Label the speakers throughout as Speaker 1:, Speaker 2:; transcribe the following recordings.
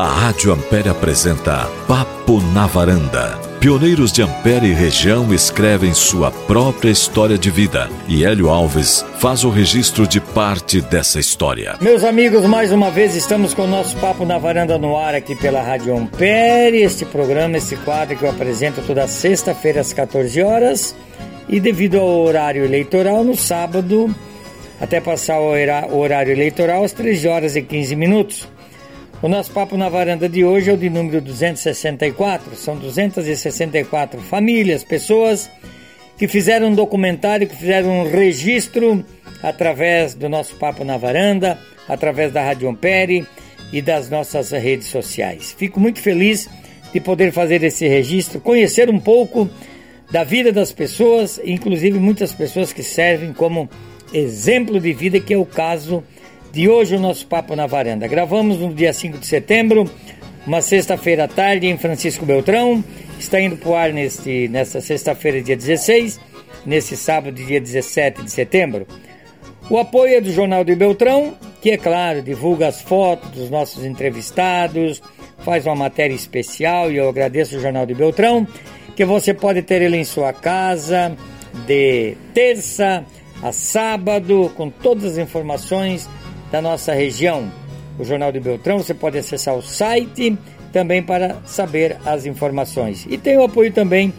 Speaker 1: A Rádio Ampere apresenta Papo na Varanda. Pioneiros de Ampere e região escrevem sua própria história de vida e Hélio Alves faz o registro de parte dessa história.
Speaker 2: Meus amigos, mais uma vez estamos com o nosso Papo na Varanda no ar aqui pela Rádio Ampere. Este programa, este quadro que eu apresento toda sexta-feira às 14 horas e devido ao horário eleitoral no sábado, até passar o horário eleitoral às 13 horas e 15 minutos. O nosso papo na varanda de hoje é o de número 264. São 264 famílias, pessoas que fizeram um documentário, que fizeram um registro através do nosso papo na varanda, através da Rádio Ampere e das nossas redes sociais. Fico muito feliz de poder fazer esse registro, conhecer um pouco da vida das pessoas, inclusive muitas pessoas que servem como exemplo de vida, que é o caso de hoje o nosso Papo na Varanda. Gravamos no dia 5 de setembro, uma sexta-feira à tarde, em Francisco Beltrão. Está indo para o ar neste, nesta sexta-feira, dia 16, nesse sábado, dia 17 de setembro. O apoio é do Jornal de Beltrão, que, é claro, divulga as fotos dos nossos entrevistados, faz uma matéria especial e eu agradeço o Jornal de Beltrão, que você pode ter ele em sua casa de terça a sábado, com todas as informações da nossa região. O Jornal de Beltrão, você pode acessar o site também para saber as informações. E tem o apoio também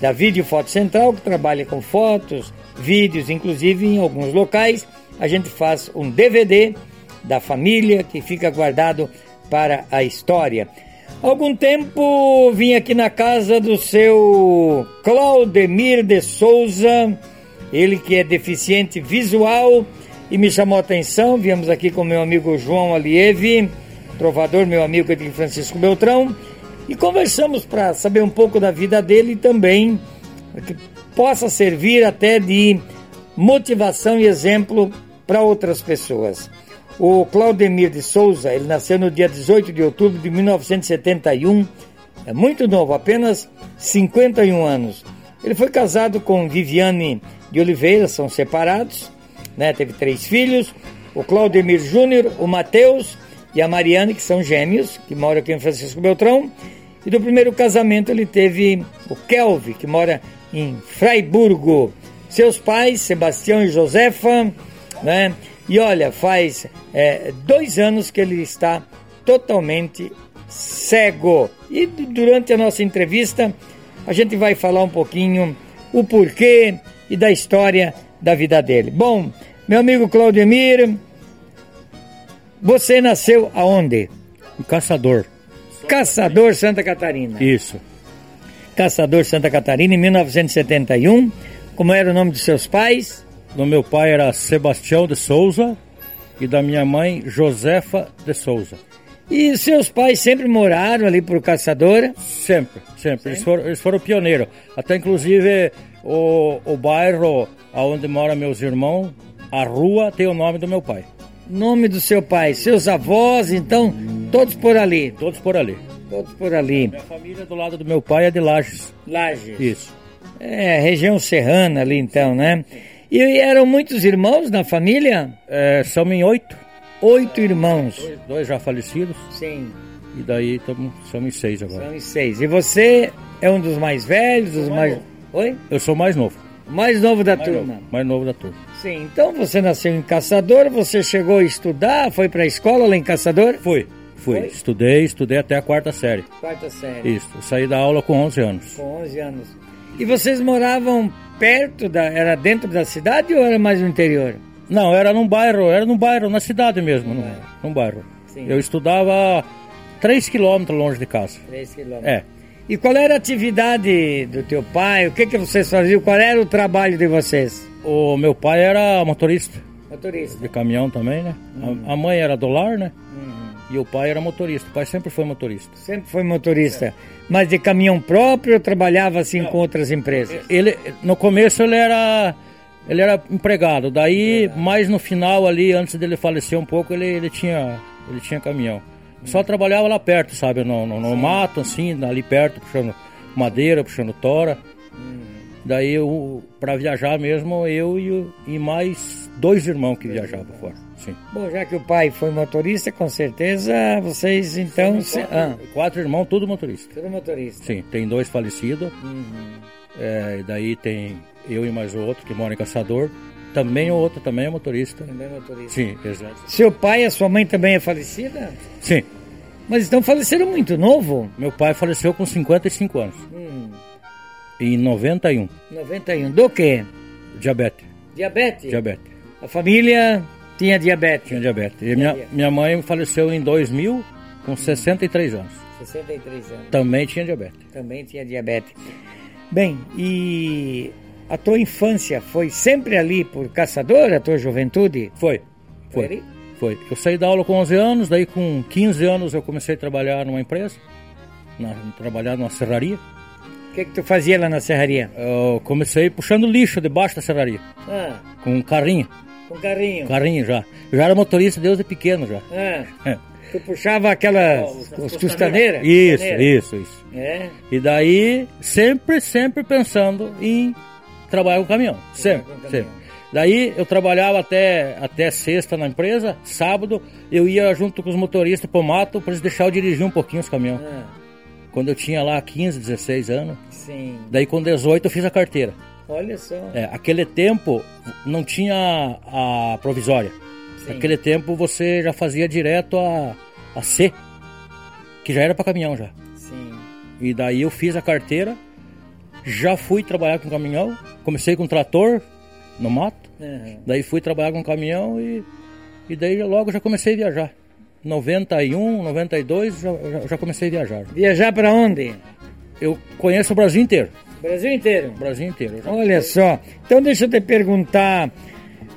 Speaker 2: da Vídeo Foto Central, que trabalha com fotos, vídeos, inclusive em alguns locais. A gente faz um DVD da família que fica guardado para a história. Algum tempo vim aqui na casa do seu Claudemir de Souza, ele que é deficiente visual e me chamou a atenção. Viemos aqui com meu amigo João Alieve, trovador, meu amigo de Francisco Beltrão, e conversamos para saber um pouco da vida dele e também que possa servir até de motivação e exemplo para outras pessoas. O Claudemir de Souza, ele nasceu no dia 18 de outubro de 1971, é muito novo, apenas 51 anos. Ele foi casado com Viviane de Oliveira, são separados, né? Teve três filhos, o Claudemir Júnior, o Matheus e a Mariana, que são gêmeos, que moram aqui em Francisco Beltrão. E do primeiro casamento ele teve o Kelvin, que mora em Freiburgo. Seus pais, Sebastião e Josefa, né? E olha, faz é, dois anos que ele está totalmente cego. E durante a nossa entrevista, a gente vai falar um pouquinho o porquê e da história da vida dele. Bom, meu amigo Claudemir, você nasceu aonde?
Speaker 3: Em Caçador.
Speaker 2: Caçador, Santa Catarina.
Speaker 3: Isso.
Speaker 2: Caçador, Santa Catarina, em 1971. Como era o nome dos seus pais?
Speaker 3: Do meu pai era Sebastião de Souza e da minha mãe Josefa de Souza.
Speaker 2: E seus pais sempre moraram ali por Caçador?
Speaker 3: Sempre, sempre. Eles, foram, eles foram pioneiros. Até inclusive o, o bairro onde moram meus irmãos, a rua tem o nome do meu pai.
Speaker 2: Nome do seu pai, seus avós, então, todos por ali?
Speaker 3: Todos por ali.
Speaker 2: Todos por ali.
Speaker 3: Minha família do lado do meu pai é de Lages.
Speaker 2: Lages.
Speaker 3: Isso.
Speaker 2: É, região serrana ali então, né? E eram muitos irmãos na família?
Speaker 3: É, são em oito.
Speaker 2: Oito irmãos.
Speaker 3: Dois, dois já falecidos.
Speaker 2: Sim.
Speaker 3: E daí tamo, somos seis agora.
Speaker 2: São em seis. E você é um dos mais velhos, dos mais. mais... Oi?
Speaker 3: Eu sou mais novo.
Speaker 2: Mais novo da
Speaker 3: mais
Speaker 2: turma.
Speaker 3: Novo, mais novo da turma.
Speaker 2: Sim, então você nasceu em Caçador, você chegou a estudar, foi para a escola lá em Caçador?
Speaker 3: Fui, fui. Foi? Estudei, estudei até a quarta série.
Speaker 2: Quarta série.
Speaker 3: Isso, saí da aula com 11 anos.
Speaker 2: Com 11 anos. E vocês moravam perto da, era dentro da cidade ou era mais no interior?
Speaker 3: Não, era num bairro, era num bairro, na cidade mesmo, num, num bairro. Sim. Eu estudava 3 quilômetros longe de casa.
Speaker 2: 3 quilômetros.
Speaker 3: É.
Speaker 2: E qual era a atividade do teu pai? O que, que vocês faziam? Qual era o trabalho de vocês?
Speaker 3: O meu pai era motorista.
Speaker 2: Motorista.
Speaker 3: De caminhão também, né? Uhum. A, a, mãe era do lar, né? Uhum. E o pai era motorista. O pai sempre foi motorista.
Speaker 2: Sempre foi motorista. É. Mas de caminhão próprio ou trabalhava assim Não. com outras empresas?
Speaker 3: Ele, no começo ele era, ele era empregado. Daí, mais no final ali, antes dele falecer um pouco, ele, ele, tinha, ele tinha caminhão. Só trabalhava lá perto, sabe? No, no, no mato, assim, ali perto, puxando madeira, puxando tora. Hum. Daí, eu, pra viajar mesmo, eu e, e mais dois irmãos que viajavam fora. Sim.
Speaker 2: Bom, já que o pai foi motorista, com certeza vocês então. Se...
Speaker 3: Quatro, ah. quatro irmãos, tudo motorista.
Speaker 2: Tudo motorista.
Speaker 3: Sim, tem dois falecidos. Uhum. É, daí tem eu e mais outro que mora em Caçador. Também o outro também é motorista.
Speaker 2: Também é motorista.
Speaker 3: Sim, exato.
Speaker 2: Seu pai e a sua mãe também é falecida?
Speaker 3: Sim.
Speaker 2: Mas então faleceram muito novo?
Speaker 3: Meu pai faleceu com 55 anos. Hum. Em 91.
Speaker 2: 91. Do quê?
Speaker 3: Diabetes.
Speaker 2: Diabetes?
Speaker 3: Diabetes.
Speaker 2: A família tinha diabetes?
Speaker 3: Tinha diabetes. E minha, minha mãe faleceu em 2000 com 63 anos.
Speaker 2: 63 anos.
Speaker 3: Também tinha diabetes.
Speaker 2: Também tinha diabetes. Bem, e a tua infância foi sempre ali por caçador, a tua juventude?
Speaker 3: Foi. Foi. Foi. foi. Eu saí da aula com 11 anos, daí com 15 anos eu comecei a trabalhar numa empresa, na, trabalhar numa serraria.
Speaker 2: O que, que tu fazia lá na serraria?
Speaker 3: Eu comecei puxando lixo debaixo da serraria. Ah. Com um carrinho.
Speaker 2: Com carrinho?
Speaker 3: Carrinho já. Eu já era motorista desde pequeno já.
Speaker 2: Ah. É. Tu puxava aquela costaneira?
Speaker 3: Isso, isso, isso. É. E daí, sempre, sempre pensando em trabalhar com caminhão. Sempre, com caminhão. sempre. Daí eu trabalhava até, até sexta na empresa, sábado eu ia junto com os motoristas pro mato para eles deixar eu dirigir um pouquinho os caminhões. Ah. Quando eu tinha lá 15, 16 anos.
Speaker 2: Sim.
Speaker 3: Daí com 18 eu fiz a carteira.
Speaker 2: Olha só.
Speaker 3: É, aquele tempo não tinha a provisória. Sim. Naquele tempo você já fazia direto a, a C, que já era para caminhão já.
Speaker 2: Sim.
Speaker 3: E daí eu fiz a carteira, já fui trabalhar com caminhão, comecei com trator no mato, uhum. daí fui trabalhar com caminhão e, e daí logo já comecei a viajar. 91, 92 já, já, já comecei a viajar.
Speaker 2: Viajar para onde?
Speaker 3: Eu conheço o Brasil inteiro.
Speaker 2: Brasil inteiro?
Speaker 3: Brasil inteiro.
Speaker 2: Olha só. Então deixa eu te perguntar.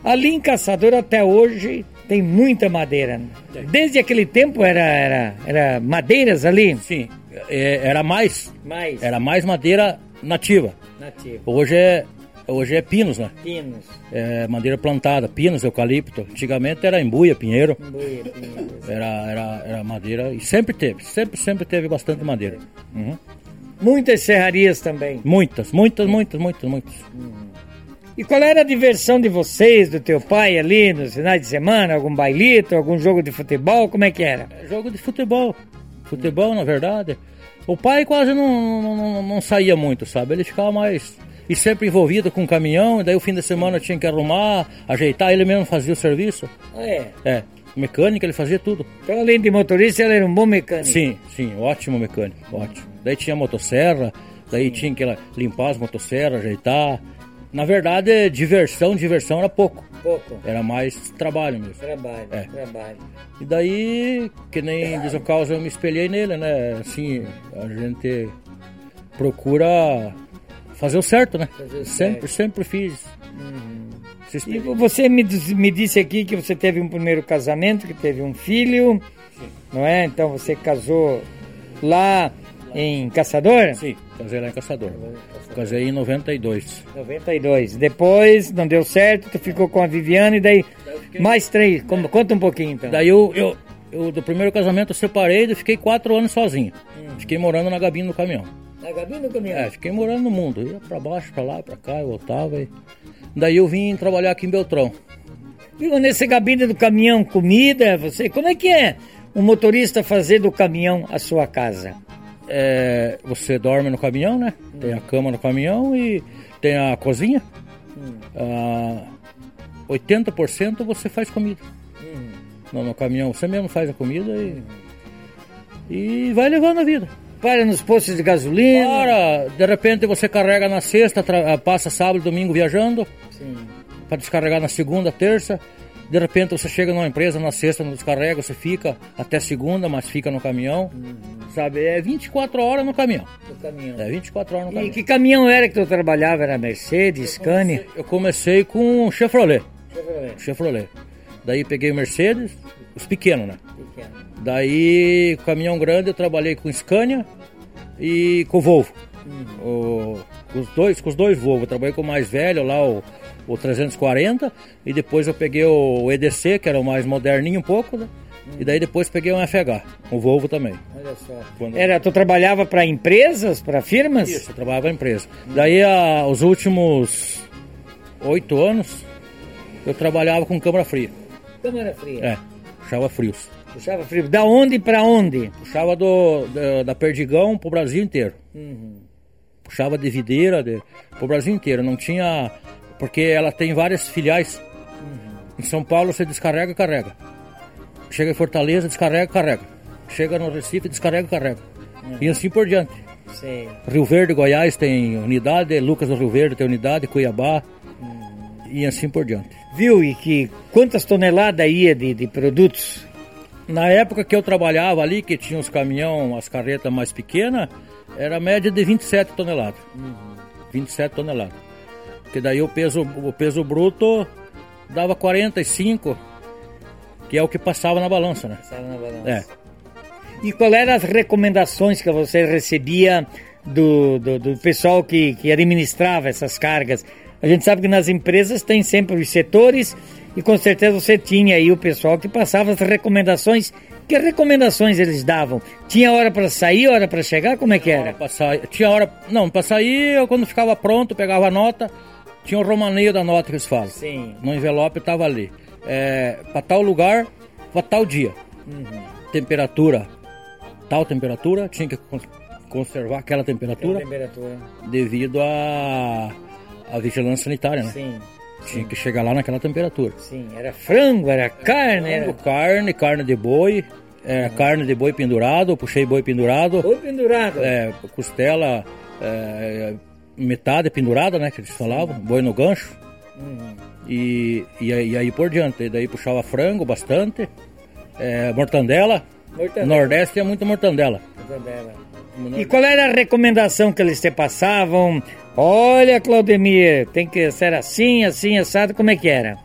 Speaker 2: Ali em Caçador até hoje tem muita madeira. Desde aquele tempo era, era, era madeiras ali?
Speaker 3: Sim, é, era mais.
Speaker 2: Mais.
Speaker 3: Era mais madeira nativa.
Speaker 2: Nativa.
Speaker 3: Hoje é, hoje é pinos, né?
Speaker 2: Pinos.
Speaker 3: É madeira plantada, pinos, eucalipto. Antigamente era embuia, pinheiro.
Speaker 2: Embuia, pinheiro.
Speaker 3: Era, era, era madeira e sempre teve, sempre, sempre teve bastante madeira. Uhum.
Speaker 2: Muitas serrarias também.
Speaker 3: Muitas, muitas, muitas, muitas, muitas.
Speaker 2: Uhum. E qual era a diversão de vocês, do teu pai ali nos finais de semana? Algum bailito, algum jogo de futebol? Como é que era?
Speaker 3: Jogo de futebol. Futebol, na verdade. O pai quase não, não, não saía muito, sabe? Ele ficava mais. E sempre envolvido com o caminhão, e daí o fim de semana tinha que arrumar, ajeitar, ele mesmo fazia o serviço.
Speaker 2: Ah, é?
Speaker 3: É. Mecânica, ele fazia tudo.
Speaker 2: Então, além de motorista, ele era um bom mecânico?
Speaker 3: Sim, sim, ótimo mecânico, ótimo. Daí tinha motosserra, daí sim. tinha que limpar as motosserras, ajeitar. Na verdade, diversão, diversão era pouco.
Speaker 2: Pouco.
Speaker 3: Era mais trabalho mesmo.
Speaker 2: Trabalho, é. trabalho.
Speaker 3: E daí, que nem diz o causa, eu me espelhei nele, né? Assim, a gente procura fazer o certo, né?
Speaker 2: Fazer
Speaker 3: sempre,
Speaker 2: certo.
Speaker 3: sempre fiz.
Speaker 2: Uhum. E você me, me disse aqui que você teve um primeiro casamento, que teve um filho, Sim. não é? Então você casou lá em Caçador?
Speaker 3: Sim, casei lá em Caçador. Casei em 92.
Speaker 2: 92. Depois não deu certo, tu ficou com a Viviane e daí fiquei... mais três. Como, conta um pouquinho então.
Speaker 3: Daí eu, eu, eu, do primeiro casamento eu separei e fiquei quatro anos sozinho. Hum. Fiquei morando na gabina do caminhão.
Speaker 2: Na gabina do caminhão?
Speaker 3: É, fiquei morando no mundo. Ia pra baixo, pra lá, pra cá, eu voltava. E... Daí eu vim trabalhar aqui em Beltrão.
Speaker 2: Viu, nesse gabina do caminhão, comida, você. Como é que é um motorista fazer do caminhão a sua casa?
Speaker 3: É, você dorme no caminhão, né? Hum. Tem a cama no caminhão e tem a cozinha. Hum. Ah, 80% você faz comida. Hum. No, no, caminhão você mesmo faz a comida e, e vai levando a vida.
Speaker 2: Para nos postos de gasolina.
Speaker 3: Para, de repente você carrega na sexta, passa sábado, domingo viajando. Para descarregar na segunda, terça. De repente você chega numa empresa na sexta, não descarrega, você fica até segunda, mas fica no caminhão. Uhum. Sabe? É 24 horas no caminhão.
Speaker 2: No caminhão.
Speaker 3: É 24 horas no caminhão.
Speaker 2: E que caminhão era que tu trabalhava? Era Mercedes, Scania?
Speaker 3: Eu comecei com Chevrolet. Chevrolet. Chevrolet. Daí peguei o Mercedes, os pequenos, né? Pequeno. Daí, caminhão grande, eu trabalhei com Scania e com Volvo. Uhum. O, com os dois, com os dois Volvo. Eu trabalhei com o mais velho lá, o o 340 e depois eu peguei o EDC, que era o mais moderninho um pouco, né? E daí depois peguei um FH, o Volvo também.
Speaker 2: Olha só. Quando... Era, tu trabalhava para empresas, para firmas?
Speaker 3: Isso, eu trabalhava para empresa. Daí a, os últimos oito anos, eu trabalhava com câmara fria.
Speaker 2: Câmara fria?
Speaker 3: É, puxava frios.
Speaker 2: Puxava frio. Da onde para onde?
Speaker 3: Puxava do, da, da Perdigão pro Brasil inteiro.
Speaker 2: Uhum.
Speaker 3: Puxava de videira de, pro Brasil inteiro. Não tinha. Porque ela tem várias filiais.
Speaker 2: Uhum.
Speaker 3: Em São Paulo você descarrega e carrega. Chega em Fortaleza, descarrega e carrega. Chega no Recife, descarrega e carrega.
Speaker 2: Uhum.
Speaker 3: E assim por diante.
Speaker 2: Sei.
Speaker 3: Rio Verde, Goiás tem unidade, Lucas do Rio Verde tem unidade, Cuiabá e assim por diante.
Speaker 2: Viu, e que quantas toneladas ia de, de produtos?
Speaker 3: Na época que eu trabalhava ali, que tinha os caminhão, as carretas mais pequenas, era média de 27 toneladas. 27 toneladas. Porque daí o peso, o peso bruto dava 45, que é o que passava na balança, né?
Speaker 2: Passava na balança.
Speaker 3: É.
Speaker 2: E qual eram as recomendações que você recebia do, do, do pessoal que, que administrava essas cargas? A gente sabe que nas empresas tem sempre os setores e com certeza você tinha aí o pessoal que passava as recomendações. Que recomendações eles davam? Tinha hora para sair, hora para chegar? Como é que era?
Speaker 3: Pra sair- tinha hora. Não, pra sair, eu quando ficava pronto, pegava a nota, tinha o romaneio da nota que eles falam.
Speaker 2: Sim.
Speaker 3: No envelope tava ali. É, pra tal lugar, pra tal dia. Temperatura, tal temperatura, tinha que cons- conservar aquela temperatura
Speaker 2: Temperatura.
Speaker 3: devido à à vigilância sanitária, né?
Speaker 2: Sim,
Speaker 3: Tinha que chegar lá naquela temperatura.
Speaker 2: sim. Era frango, era carne, era.
Speaker 3: Carne, carne de boi, é, carne de boi pendurado, puxei boi pendurado.
Speaker 2: Foi pendurado.
Speaker 3: É, costela, é, metade pendurada, né? Que eles falavam, boi no gancho. E, e, aí, e aí por diante. E daí puxava frango bastante, é, mortandela.
Speaker 2: Mortandela.
Speaker 3: No Nordeste é muito mortandela.
Speaker 2: E qual era a recomendação que eles te passavam? Olha, Claudemir, tem que ser assim, assim, assado, como é que era?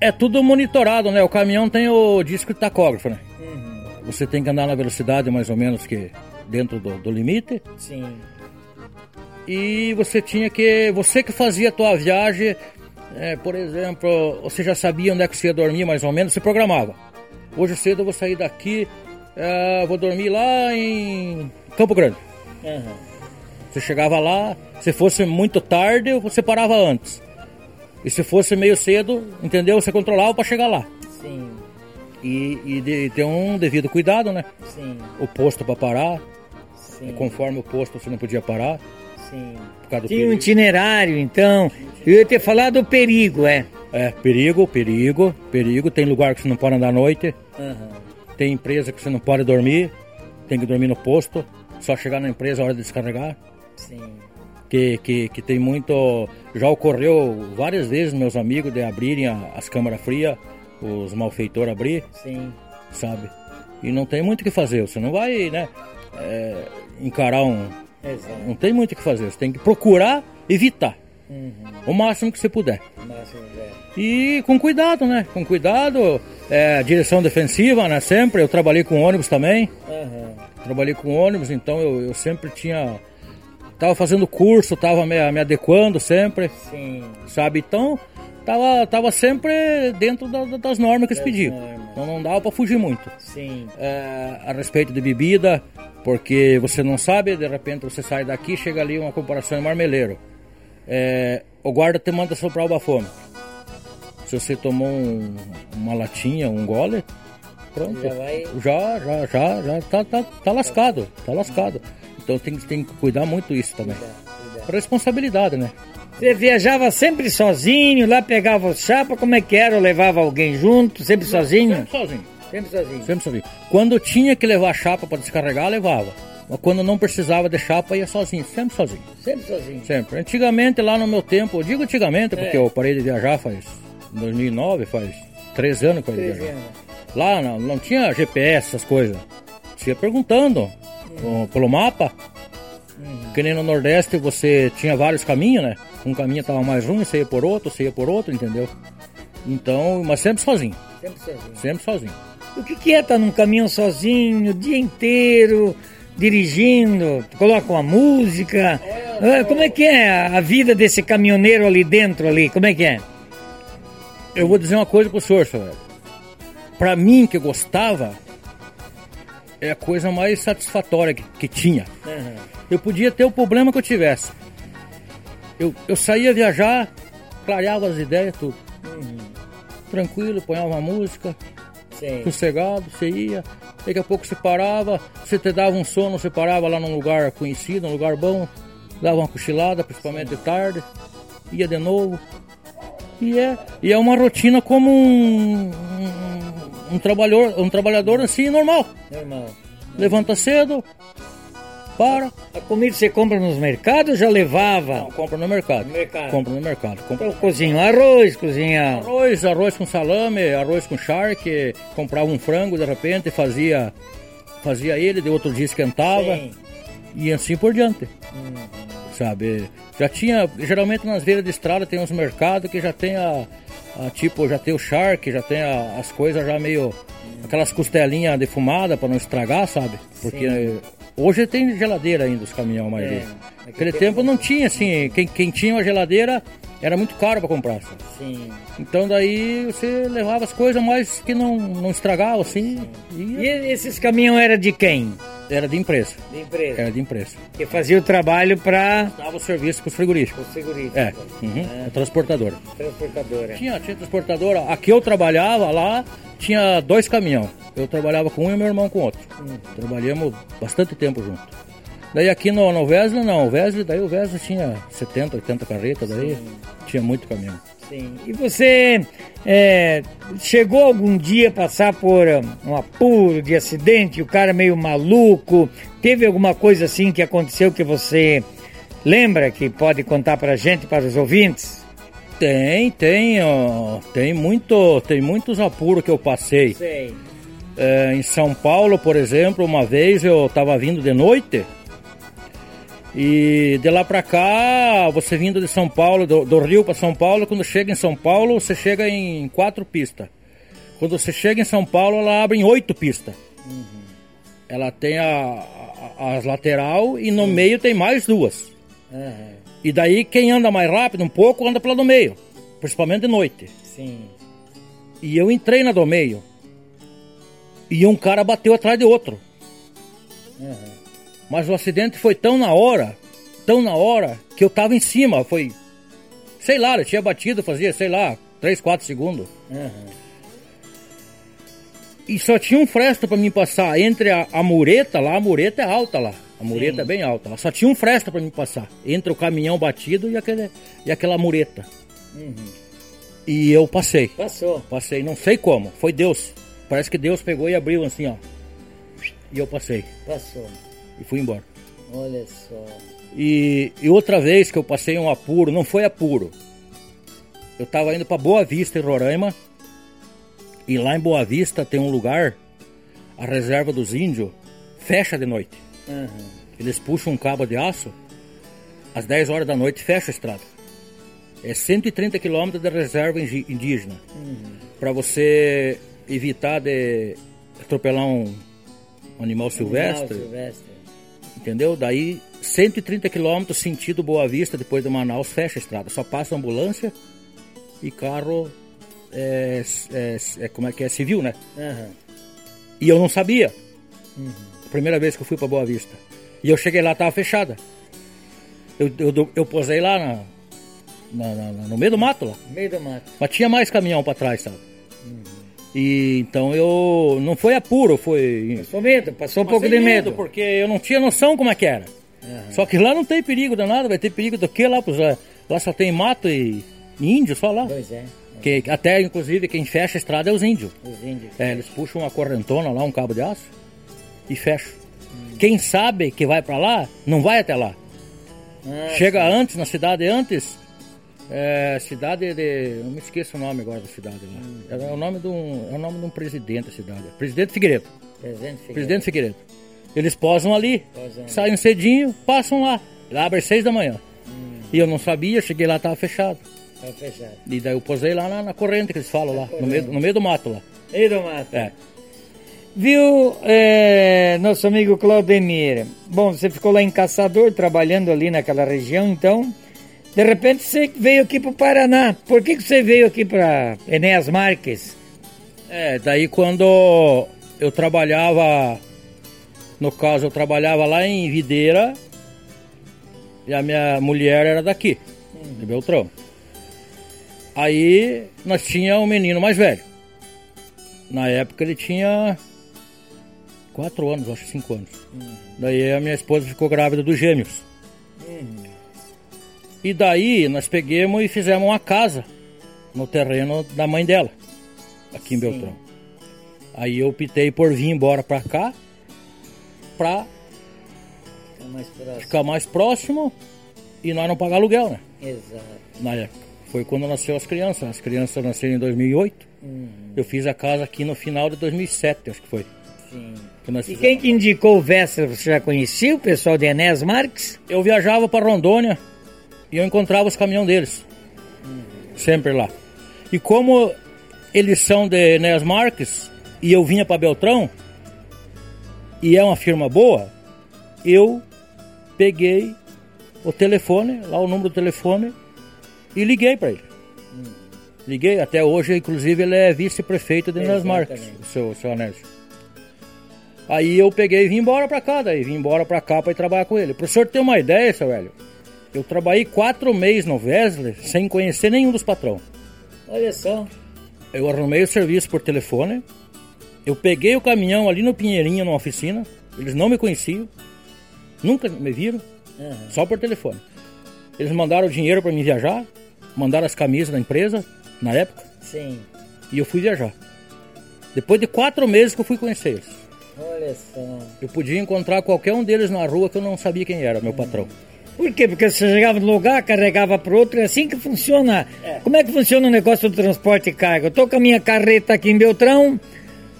Speaker 3: É tudo monitorado, né? O caminhão tem o disco de tacógrafo, né? Você tem que andar na velocidade mais ou menos que dentro do, do limite.
Speaker 2: Sim.
Speaker 3: E você tinha que. Você que fazia a tua viagem, é, por exemplo, você já sabia onde é que você ia dormir mais ou menos, você programava. Hoje cedo eu vou sair daqui, é, vou dormir lá em Campo Grande. Você chegava lá, se fosse muito tarde, você parava antes. E se fosse meio cedo, entendeu? Você controlava para chegar lá.
Speaker 2: Sim,
Speaker 3: E, e de, ter um devido cuidado, né?
Speaker 2: sim,
Speaker 3: O posto para parar,
Speaker 2: sim,
Speaker 3: conforme o posto você não podia parar,
Speaker 2: sim. Tinha um
Speaker 3: perigo.
Speaker 2: itinerário, então. Eu ia ter falado do perigo, é.
Speaker 3: É, perigo, perigo, perigo. Tem lugar que você não pode andar à noite, tem empresa que você não pode dormir, tem que dormir no posto, só chegar na empresa a hora de descarregar.
Speaker 2: Sim.
Speaker 3: Que, que, que tem muito. Já ocorreu várias vezes, meus amigos, de abrirem as câmaras frias, os malfeitores abrir,
Speaker 2: Sim.
Speaker 3: sabe? E não tem muito o que fazer, você não vai, né? é, encarar um.
Speaker 2: Exato.
Speaker 3: Não tem muito o que fazer, você tem que procurar evitar o máximo que você puder.
Speaker 2: Máximo, é.
Speaker 3: E com cuidado, né? Com cuidado, é, direção defensiva, né? Sempre. Eu trabalhei com ônibus também.
Speaker 2: Aham.
Speaker 3: Trabalhei com ônibus, então eu, eu sempre tinha. Tava fazendo curso, tava me, me adequando sempre,
Speaker 2: Sim.
Speaker 3: sabe? Então, tava, tava sempre dentro da- da- das normas que eles pediam. Então não dava para fugir muito.
Speaker 2: Sim.
Speaker 3: É, a respeito de bebida, porque você não sabe, de repente você sai daqui chega ali uma comparação em marmeleiro. É, o guarda te manda soprar o bafome. Se você tomou um- uma latinha, um gole, pronto.
Speaker 2: Já vai-
Speaker 3: Já, já, já, já tá, tá, tá lascado, tá lascado. Então tem, que- tem que cuidar muito isso também. Responsabilidade, né?
Speaker 2: Você viajava sempre sozinho, lá pegava o chapa, como é que era? Levava alguém junto, sempre sozinho?
Speaker 3: Sempre sozinho.
Speaker 2: Sempre sozinho.
Speaker 3: Sempre sozinho. Quando tinha que levar chapa para descarregar, levava. Mas quando não precisava de chapa, ia sozinho, sempre sozinho.
Speaker 2: Sempre sozinho.
Speaker 3: Sempre. Antigamente, lá no meu tempo, eu digo antigamente porque
Speaker 2: É.
Speaker 3: eu parei de viajar faz 2009, faz 13 anos que eu parei de viajar.
Speaker 2: anos.
Speaker 3: Lá não, não tinha GPS, essas coisas. Você ia perguntando ó, pelo mapa. Que nem no Nordeste você tinha vários caminhos, né? Um caminho estava mais ruim, você ia por outro, você ia por outro, entendeu? Então, mas sempre sozinho,
Speaker 2: Sempre sozinho.
Speaker 3: sempre sozinho.
Speaker 2: O que, que é estar num caminhão sozinho o dia inteiro, dirigindo? Coloca uma música? Ah, Como é que é a vida desse caminhoneiro ali dentro ali? Como é que é?
Speaker 3: Eu vou dizer uma coisa pro senhor, senhor. Pra mim, que gostava, é a coisa mais satisfatória que, que tinha. Eu podia ter o problema que eu tivesse. Eu, eu saía viajar, clareava as ideias, tudo. tranquilo, ponhava uma música,
Speaker 2: Sim.
Speaker 3: sossegado, você ia. Daqui a pouco você parava, você te dava um sono, você parava lá num lugar conhecido, um lugar bom, dava uma cochilada, principalmente de tarde, ia de novo. E é, e é uma rotina como um, um, um trabalhador, um trabalhador assim normal.
Speaker 2: Normal.
Speaker 3: Levanta cedo,
Speaker 2: A comida você compra nos mercados ou já levava?
Speaker 3: não, compra no mercado.
Speaker 2: No mercado.
Speaker 3: Compra no mercado. Compra
Speaker 2: Então cozinha arroz, cozinha.
Speaker 3: arroz, arroz com salame, arroz com charque, comprava um frango de repente, fazia fazia ele, de outro dia esquentava
Speaker 2: Sim.
Speaker 3: e assim por diante. Sabe? Já tinha, geralmente nas beiras de estrada tem uns mercados que já tem a, a, tipo, já tem o charque, já tem a- as coisas já meio aquelas costelinhas defumadas para não estragar, sabe? Porque hoje tem geladeira ainda os caminhão mais
Speaker 2: É,
Speaker 3: vezes.
Speaker 2: naquele tempo
Speaker 3: não tinha assim, quem, quem tinha uma geladeira era muito caro para comprar. sabe?
Speaker 2: Sim.
Speaker 3: Então daí você levava as coisas mais que não, não estragavam assim.
Speaker 2: E
Speaker 3: E
Speaker 2: esses caminhão era de quem?
Speaker 3: era de empresa.
Speaker 2: De empresa.
Speaker 3: Era de empresa.
Speaker 2: Que fazia o trabalho para
Speaker 3: Dava o serviço com os frigoríficos.
Speaker 2: o segurista.
Speaker 3: É, uhum, a transportadora.
Speaker 2: Transportadora.
Speaker 3: Tinha, tinha transportadora. Aqui eu trabalhava lá, tinha dois caminhão. Eu trabalhava com um e meu irmão com outro. Trabalhamos bastante tempo junto. Daí aqui no, no Wesley não, o Wesley, daí o Wesley tinha 70, 80 carretas, daí tinha muito caminhão.
Speaker 2: Sim. E você é, chegou algum dia a passar por um, um apuro de acidente, o cara meio maluco? Teve alguma coisa assim que aconteceu que você lembra que pode contar pra gente, para os ouvintes?
Speaker 3: Tem, tem, ó, tem muito, tem muitos apuros que eu passei.
Speaker 2: Sei.
Speaker 3: É, em São Paulo, por exemplo, uma vez eu estava vindo de noite e de lá pra cá, você vindo de São Paulo, do, do Rio para São Paulo, quando chega em São Paulo, você chega em quatro pistas. Quando você chega em São Paulo, ela abre em oito pistas. Ela tem a, a- as lateral e no meio tem mais duas.
Speaker 2: Aham.
Speaker 3: E daí quem anda mais rápido um pouco anda pela do meio, principalmente de noite.
Speaker 2: Sim.
Speaker 3: E eu entrei na do meio. E um cara bateu atrás de outro.
Speaker 2: Aham.
Speaker 3: Mas o acidente foi tão na hora, tão na hora, que eu tava em cima. Foi. Sei lá, eu tinha batido, fazia, sei lá, 3, 4 segundos.
Speaker 2: Aham.
Speaker 3: E só tinha um fresto pra mim passar entre a, a mureta lá, a mureta é alta lá. A mureta é bem alta. lá. Só tinha um fresto pra mim passar. Entre o caminhão batido e, aquele, e aquela mureta. E eu passei.
Speaker 2: Passou.
Speaker 3: Passei, não sei como. Foi Deus. Parece que Deus pegou e abriu assim, ó. E eu passei.
Speaker 2: Passou.
Speaker 3: E fui embora.
Speaker 2: Olha só.
Speaker 3: E, e outra vez que eu passei um apuro, não foi apuro. Eu tava indo pra Boa Vista, em Roraima. E lá em Boa Vista tem um lugar, a reserva dos índios, fecha de noite.
Speaker 2: Aham.
Speaker 3: Eles puxam um cabo de aço, às 10 horas da noite fecha a estrada. É 130 quilômetros de reserva indígena. Para você evitar de atropelar um animal silvestre,
Speaker 2: Animal silvestre.
Speaker 3: Entendeu? Daí 130 quilômetros sentido Boa Vista, depois de Manaus, fecha a estrada. Só passa ambulância e carro, é, é- é- como é que é, civil, né?
Speaker 2: Aham.
Speaker 3: E eu não sabia. A primeira vez que eu fui para Boa Vista. E eu cheguei lá, tava fechada. Eu, eu, eu posei lá na, na- na- no meio do mato lá.
Speaker 2: Meio do mato.
Speaker 3: Mas tinha mais caminhão para trás, sabe? E então eu. Não foi apuro, foi.
Speaker 2: Passou medo, passou um pouco de medo.
Speaker 3: Porque eu não tinha noção como é que era. Só que lá não tem perigo danado, vai ter perigo do que lá? É, lá só tem mato e, e índio só lá.
Speaker 2: Pois é,
Speaker 3: Que, até inclusive quem fecha a estrada é os índios.
Speaker 2: os índios.
Speaker 3: É, eles puxam uma correntona lá, um cabo de aço e fecham. Quem sabe que vai pra lá, não vai até lá.
Speaker 2: Ah,
Speaker 3: Chega antes, na cidade antes, é, cidade de. Eu me esqueço o nome agora da cidade lá. É, o nome de um, é o nome de um presidente da cidade. Presidente Figueiredo.
Speaker 2: presente Figueiredo.
Speaker 3: Presidente Figueiredo. Eles posam ali,
Speaker 2: Posam.
Speaker 3: saem cedinho, passam lá. Lá abre às seis da manhã. E eu não sabia, cheguei lá, tava fechado.
Speaker 2: Tá fechado.
Speaker 3: E daí eu posei lá na, na corrente que eles falam lá, no meio, no meio do mato lá.
Speaker 2: Meio do mato.
Speaker 3: É.
Speaker 2: Viu, é, nosso amigo Claudemir? Bom, você ficou lá em Caçador, trabalhando ali naquela região, então. De repente você veio aqui pro Paraná. Por que, que você veio aqui para Enéas Marques?
Speaker 3: É, daí quando eu trabalhava, no caso eu trabalhava lá em Videira e a minha mulher era daqui, de Beltrão. Aí nós tinha um menino mais velho. Na época ele tinha quatro anos, acho cinco anos. Uhum. Daí a minha esposa ficou grávida dos gêmeos. Uhum. E daí nós pegamos e fizemos uma casa no terreno da mãe dela, aqui em Sim. Beltrão. Aí eu optei por vir embora pra cá pra ficar mais próximo, ficar mais próximo e nós não pagar aluguel, né?
Speaker 2: Exato.
Speaker 3: Na época. Foi quando nasceu as crianças. As crianças nasceram em 2008. Uhum. Eu fiz a casa aqui no final de 2007, acho que foi.
Speaker 2: Sim. Que e quem que indicou o Vesta? Você já conhecia o pessoal de Enéas Marques?
Speaker 3: Eu viajava para Rondônia e eu encontrava os caminhões deles. Uhum. Sempre lá. E como eles são de Enéas Marques e eu vinha para Beltrão, e é uma firma boa, eu peguei o telefone, lá o número do telefone, e liguei para ele. Hum. Liguei, até hoje, inclusive, ele é vice-prefeito de Minas Marques, o seu, seu Anésio. Aí eu peguei e vim embora para cá, daí vim embora para cá para ir trabalhar com ele. Para o senhor ter uma ideia, seu velho, eu trabalhei quatro meses no Wesley sem conhecer nenhum dos patrões.
Speaker 2: Olha só.
Speaker 3: Eu arrumei o serviço por telefone, eu peguei o caminhão ali no Pinheirinho, na oficina, eles não me conheciam, nunca me viram, uhum. só por telefone. Eles mandaram o dinheiro para mim viajar, mandaram as camisas da empresa, na época.
Speaker 2: Sim.
Speaker 3: E eu fui viajar. Depois de quatro meses que eu fui conhecer eles.
Speaker 2: Olha só.
Speaker 3: Eu podia encontrar qualquer um deles na rua que eu não sabia quem era, meu patrão.
Speaker 2: Por quê? Porque você chegava no lugar, carregava para outro, é assim que funciona. É. Como é que funciona o negócio do transporte de carga? Eu tô com a minha carreta aqui em Beltrão,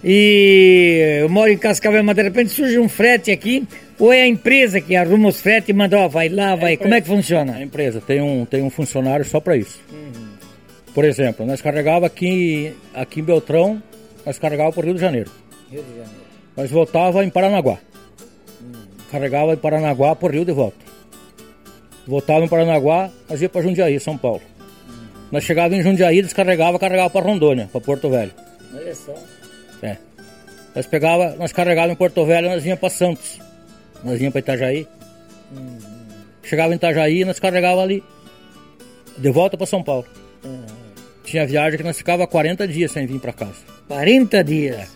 Speaker 2: e eu moro em Cascavel, mas de repente surge um frete aqui, ou é a empresa que arruma os fretes e manda, ó, vai lá, vai. É Como é que funciona?
Speaker 3: A empresa tem um, tem um funcionário só para isso. Uhum. Por exemplo, nós carregava aqui, aqui em Beltrão, nós carregava para Rio de Janeiro.
Speaker 2: Rio de Janeiro.
Speaker 3: Nós voltava em Paranaguá. Uhum. Carregava em Paranaguá por Rio de volta. Voltava em Paranaguá, nós ia para Jundiaí, São Paulo. Nós chegava em Jundiaí, descarregava, carregava para Rondônia, para Porto Velho.
Speaker 2: Olha só.
Speaker 3: É. Nós pegava, nós carregava em Porto Velho, nós vinha para Santos. Nós vinha para Itajaí. Uhum. Chegava em Itajaí, nós carregava ali. De volta para São Paulo. Uhum. Tinha viagem que nós ficava 40 dias sem vir para casa.
Speaker 2: 40 dias? É.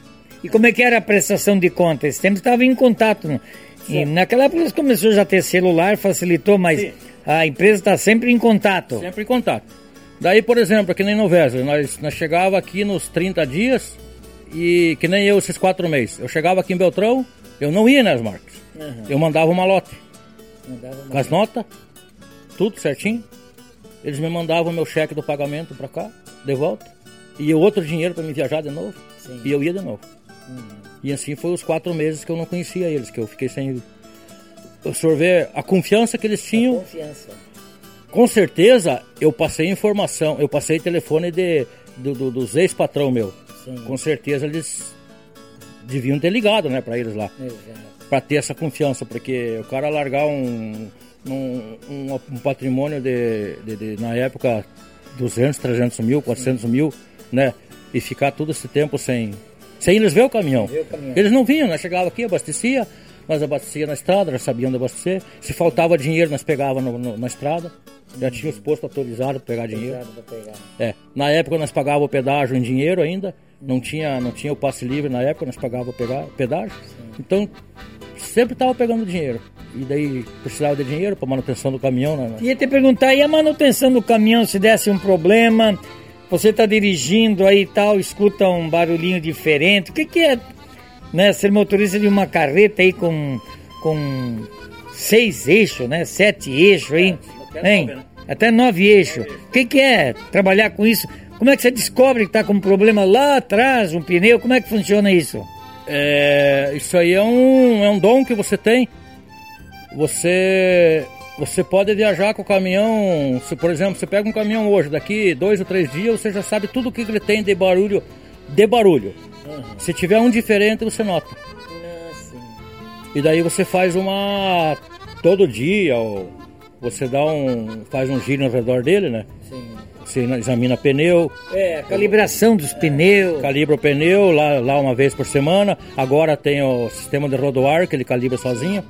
Speaker 2: E como é que era a prestação de contas? Esse tempo estava em contato. E naquela época começou já a ter celular, facilitou, mas Sim. a empresa está sempre em contato.
Speaker 3: Sempre em contato. Daí, por exemplo, aqui nem no nós, nós chegava aqui nos 30 dias, e que nem eu esses quatro meses. Eu chegava aqui em Beltrão, eu não ia nas marcas. Uhum. Eu mandava uma lote. Mandava uma com as notas, tudo certinho. Eles me mandavam meu cheque do pagamento para cá, de volta. E outro dinheiro para me viajar de novo. Sim. E eu ia de novo. Uhum. E assim foi os quatro meses que eu não conhecia eles, que eu fiquei sem. absorver a confiança que eles tinham.
Speaker 2: A confiança.
Speaker 3: Com certeza eu passei informação, eu passei telefone de, do, do, dos ex-patrão meu. Sim. com certeza eles deviam ter ligado, né, para eles lá. Para ter essa confiança, porque o cara largar um, um, um, um patrimônio de, de, de, na época, 200, 300 mil, 400 Sim. mil, né, e ficar todo esse tempo sem, sem eles ver o caminhão.
Speaker 2: O caminhão.
Speaker 3: Eles não vinham, nós chegava aqui, abastecia, nós abastecia na estrada, já sabiam de abastecer. Se faltava dinheiro, nós pegava no, no, na estrada. Já tinha os postos autorizados para pegar dinheiro.
Speaker 2: Pegar.
Speaker 3: É. Na época nós pagávamos o pedágio em dinheiro ainda. Não tinha, não tinha o passe livre na época, nós pagávamos o pedágio. Sim. Então sempre estava pegando dinheiro. E daí precisava de dinheiro para manutenção do caminhão. Né?
Speaker 2: Ia te perguntar, e a manutenção do caminhão se desse um problema? Você está dirigindo aí e tal, escuta um barulhinho diferente. O que, que é né, ser motorista de uma carreta aí com, com seis eixos, né? Sete eixos aí. É, hein? Nove, né? Até nove eixos. O que, que é trabalhar com isso? Como é que você descobre que está com um problema lá atrás, um pneu? Como é que funciona isso?
Speaker 3: É, isso aí é um, é um dom que você tem. Você você pode viajar com o caminhão, se por exemplo, você pega um caminhão hoje, daqui dois ou três dias, você já sabe tudo o que ele tem de barulho, de barulho. Uhum. Se tiver um diferente, você nota.
Speaker 2: Ah,
Speaker 3: e daí você faz uma todo dia, ou você dá um. faz um giro ao redor dele, né?
Speaker 2: Sim.
Speaker 3: Você examina pneu.
Speaker 2: É, a calibração dos pneus.
Speaker 3: Calibra o pneu lá, lá uma vez por semana. Agora tem o sistema de rodoar que ele calibra sozinho.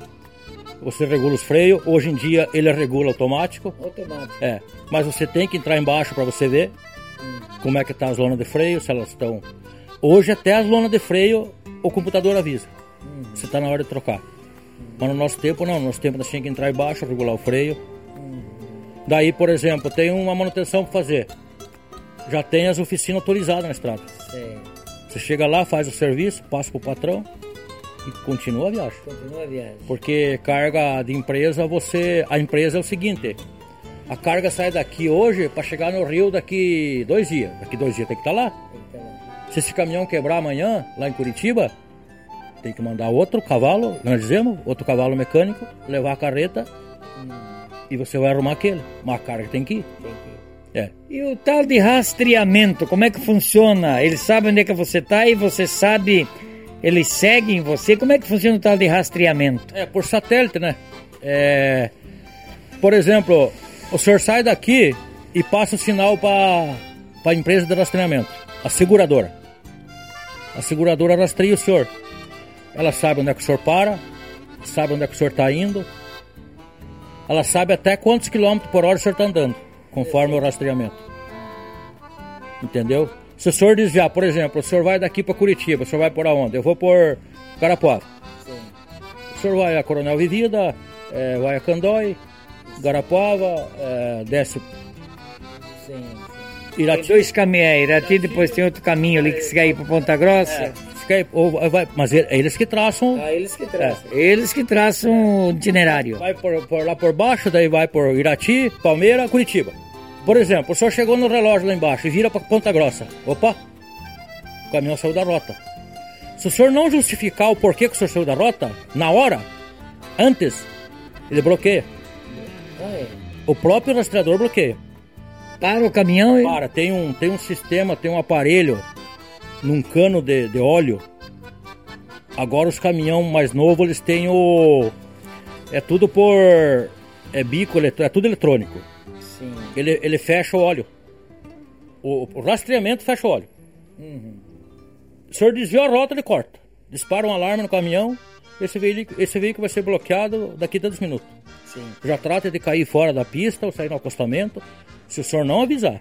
Speaker 3: Você regula os freios. Hoje em dia ele regula automático.
Speaker 2: Automático.
Speaker 3: É, mas você tem que entrar embaixo para você ver
Speaker 2: Hum.
Speaker 3: como é que tá as lonas de freio, se elas estão. Hoje até as lonas de freio o computador avisa.
Speaker 2: Hum.
Speaker 3: Se tá na hora de trocar. Mas no nosso tempo não, no nosso tempo nós tínhamos que entrar embaixo, regular o freio.
Speaker 2: Hum.
Speaker 3: Daí, por exemplo, tem uma manutenção para fazer. Já tem as oficinas autorizadas na estrada.
Speaker 2: Sei.
Speaker 3: Você chega lá, faz o serviço, passa pro patrão e continua a viagem.
Speaker 2: Continua a viagem.
Speaker 3: Porque carga de empresa, você. A empresa é o seguinte: a carga sai daqui hoje para chegar no Rio daqui dois dias. Daqui dois dias tem que estar lá.
Speaker 2: Tem que tá lá.
Speaker 3: Se esse caminhão quebrar amanhã, lá em Curitiba, tem que mandar outro cavalo, nós dizemos, outro cavalo mecânico, levar a carreta e você vai arrumar aquele. Mas a carga tem que ir.
Speaker 2: Tem que ir.
Speaker 3: É.
Speaker 2: E o tal de rastreamento, como é que funciona? Eles sabem onde é que você está e você sabe, eles seguem você. Como é que funciona o tal de rastreamento?
Speaker 3: É, por satélite, né? É, por exemplo, o senhor sai daqui e passa o sinal para a empresa de rastreamento, a seguradora. A seguradora rastreia o senhor. Ela sabe onde é que o senhor para, sabe onde é que o senhor está indo. Ela sabe até quantos quilômetros por hora o senhor está andando, conforme o rastreamento. Entendeu? Se o senhor desviar, por exemplo, o senhor vai daqui para Curitiba, o senhor vai por aonde? Eu vou por Carapuava. O senhor vai a Coronel Vivida, eh, vai a Candói, Garapuava, eh, desce
Speaker 2: Sim, sim. Tem
Speaker 3: Irati.
Speaker 2: dois caminhos aí, Irati, depois tem outro caminho ali que se quer ir para Ponta Grossa.
Speaker 3: É, aí, ou vai- mas é eles que traçam.
Speaker 2: Ah, eles que traçam. Eles que traçam o itinerário.
Speaker 3: Vai por, por lá por baixo, daí vai por Irati, Palmeira, Curitiba. Por exemplo, o senhor chegou no relógio lá embaixo e vira para Ponta Grossa. Opa, o caminhão saiu da rota. Se o senhor não justificar o porquê que o senhor saiu da rota, na hora, antes, ele bloqueia. O próprio rastreador bloqueia.
Speaker 2: Para o caminhão e...
Speaker 3: Para, tem um, tem um sistema, tem um aparelho num cano de, de óleo. Agora os caminhão mais novos, eles têm o... É tudo por... É bico, é tudo eletrônico.
Speaker 2: Sim.
Speaker 3: Ele, ele fecha o óleo. O, o rastreamento fecha o óleo. O senhor desviou a rota, ele corta. Dispara um alarme no caminhão. Esse veículo, esse veículo vai ser bloqueado daqui a tantos minutos.
Speaker 2: Sim.
Speaker 3: Já trata de cair fora da pista ou sair no acostamento, se o senhor não avisar.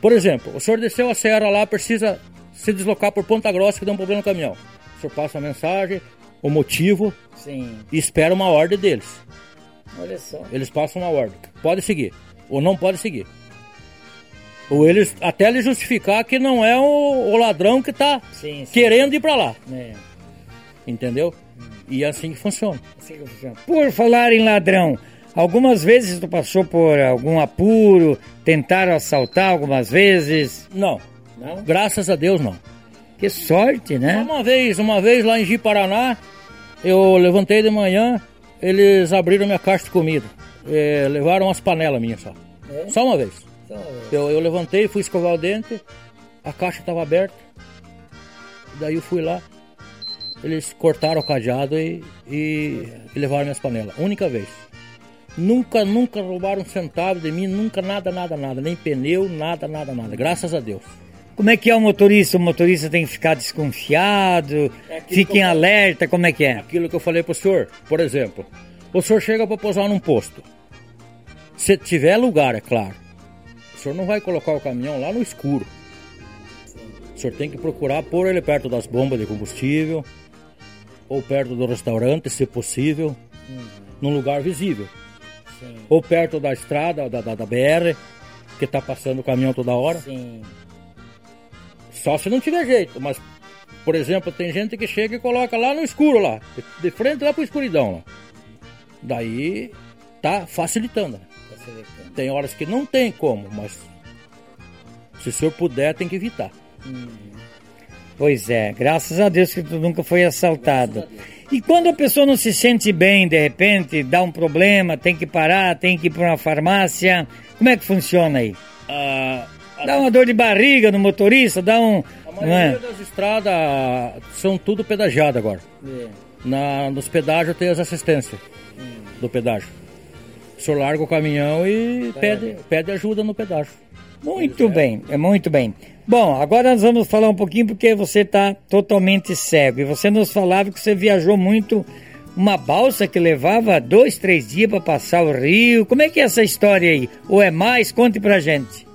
Speaker 3: Por exemplo, o senhor desceu a serra lá, precisa se deslocar por Ponta Grossa que deu um problema no caminhão. O senhor passa a mensagem, o motivo
Speaker 2: Sim.
Speaker 3: e espera uma ordem deles.
Speaker 2: Olha só.
Speaker 3: Eles passam uma ordem. Pode seguir ou não pode seguir. Ou eles até ele justificar que não é o, o ladrão que está querendo ir para lá,
Speaker 2: É.
Speaker 3: entendeu? E é assim que funciona.
Speaker 2: Assim que funciona. Por falar em ladrão, algumas vezes tu passou por algum apuro, tentaram assaltar algumas vezes.
Speaker 3: Não,
Speaker 2: Não?
Speaker 3: graças a Deus não.
Speaker 2: Que sorte, né?
Speaker 3: Uma vez, uma vez lá em Ji-Paraná, eu levantei de manhã, eles abriram minha caixa de comida. Eh, levaram as panelas minhas só.
Speaker 2: É?
Speaker 3: Só uma vez.
Speaker 2: Só uma vez.
Speaker 3: Eu, eu levantei, fui escovar o dente, a caixa estava aberta. Daí eu fui lá, eles cortaram o cadeado e, e, e levaram minhas panelas. Única vez. Nunca, nunca roubaram um centavo de mim, nunca nada, nada, nada. Nem pneu, nada, nada, nada. Graças a Deus.
Speaker 2: Como é que é o motorista? O motorista tem que ficar desconfiado,
Speaker 3: É aquilo
Speaker 2: fica
Speaker 3: que
Speaker 2: em
Speaker 3: eu falo.
Speaker 2: alerta, como é que é?
Speaker 3: Aquilo que eu falei pro senhor, por exemplo, o senhor chega para posar num posto. Se tiver lugar, é claro. O senhor não vai colocar o caminhão lá no escuro. O senhor tem que procurar pôr ele perto das bombas de combustível ou perto do restaurante, se possível, num lugar visível.
Speaker 2: Sim,
Speaker 3: Ou perto da estrada, da, da, da BR, que tá passando o caminhão toda hora.
Speaker 2: sim.
Speaker 3: Só se não tiver jeito, mas, por exemplo, tem gente que chega e coloca lá no escuro lá, de- frente lá pro escuridão lá. Daí tá facilitando. Tem horas que não tem como, mas se o senhor puder, tem que evitar.
Speaker 2: Pois é, graças a Deus que tu nunca foi assaltado. E quando a pessoa não se sente bem, de repente, dá um problema, tem que parar, tem que ir para uma farmácia, como é que funciona aí?
Speaker 3: Ah,
Speaker 2: Dá uma dor de barriga no motorista, dá um...
Speaker 3: a
Speaker 2: Não
Speaker 3: maioria
Speaker 2: é?
Speaker 3: das estradas são tudo pedagiado agora. Na, nos pedágios tem as assistências do pedágio. O senhor larga o caminhão e pede, pede ajuda no pedágio.
Speaker 2: Muito bem, é muito bem. Bom, agora nós vamos falar um pouquinho porque você está totalmente cego. E você nos falava que você viajou muito uma balsa que levava dois, três dias para passar o rio. Como é que é essa história aí? Ou é mais? Conte pra gente.